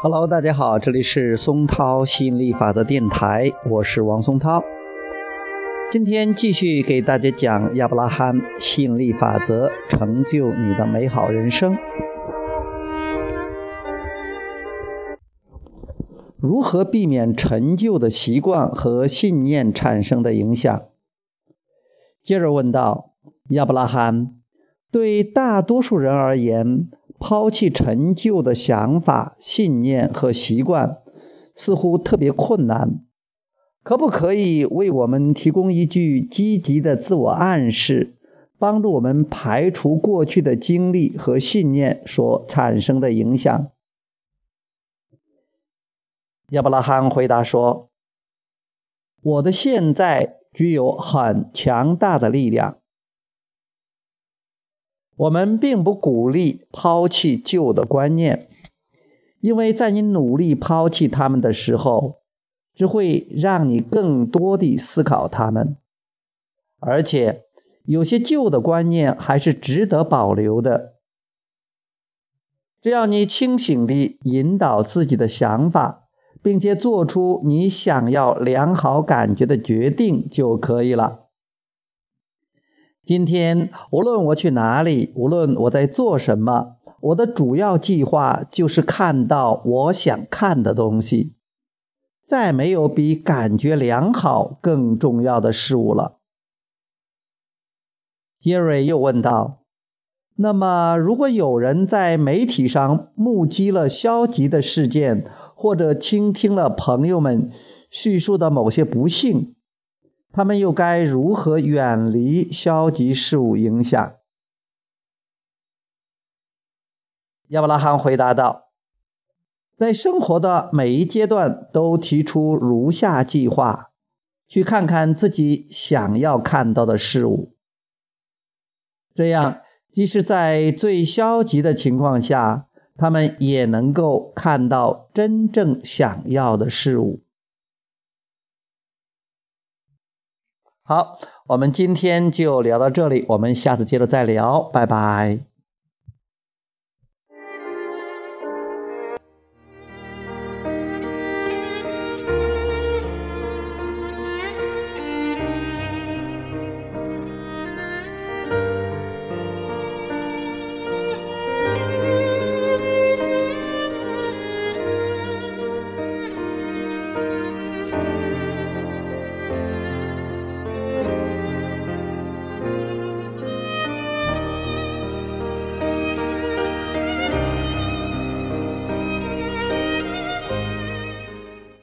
Hello，大家好，这里是松涛吸引力法则电台，我是王松涛。今天继续给大家讲亚伯拉罕吸引力法则，成就你的美好人生。如何避免陈旧的习惯和信念产生的影响？接着问道：亚伯拉罕，对大多数人而言，抛弃陈旧的想法、信念和习惯，似乎特别困难。可不可以为我们提供一句积极的自我暗示，帮助我们排除过去的经历和信念所产生的影响？亚伯拉罕回答说：“我的现在具有很强大的力量。我们并不鼓励抛弃旧的观念，因为在你努力抛弃他们的时候，只会让你更多地思考他们。而且，有些旧的观念还是值得保留的。只要你清醒地引导自己的想法。”并且做出你想要良好感觉的决定就可以了。今天，无论我去哪里，无论我在做什么，我的主要计划就是看到我想看的东西。再没有比感觉良好更重要的事物了。杰瑞又问道：“那么，如果有人在媒体上目击了消极的事件？”或者倾听了朋友们叙述的某些不幸，他们又该如何远离消极事物影响？亚伯拉罕回答道：“在生活的每一阶段，都提出如下计划，去看看自己想要看到的事物。这样，即使在最消极的情况下。”他们也能够看到真正想要的事物。好，我们今天就聊到这里，我们下次接着再聊，拜拜。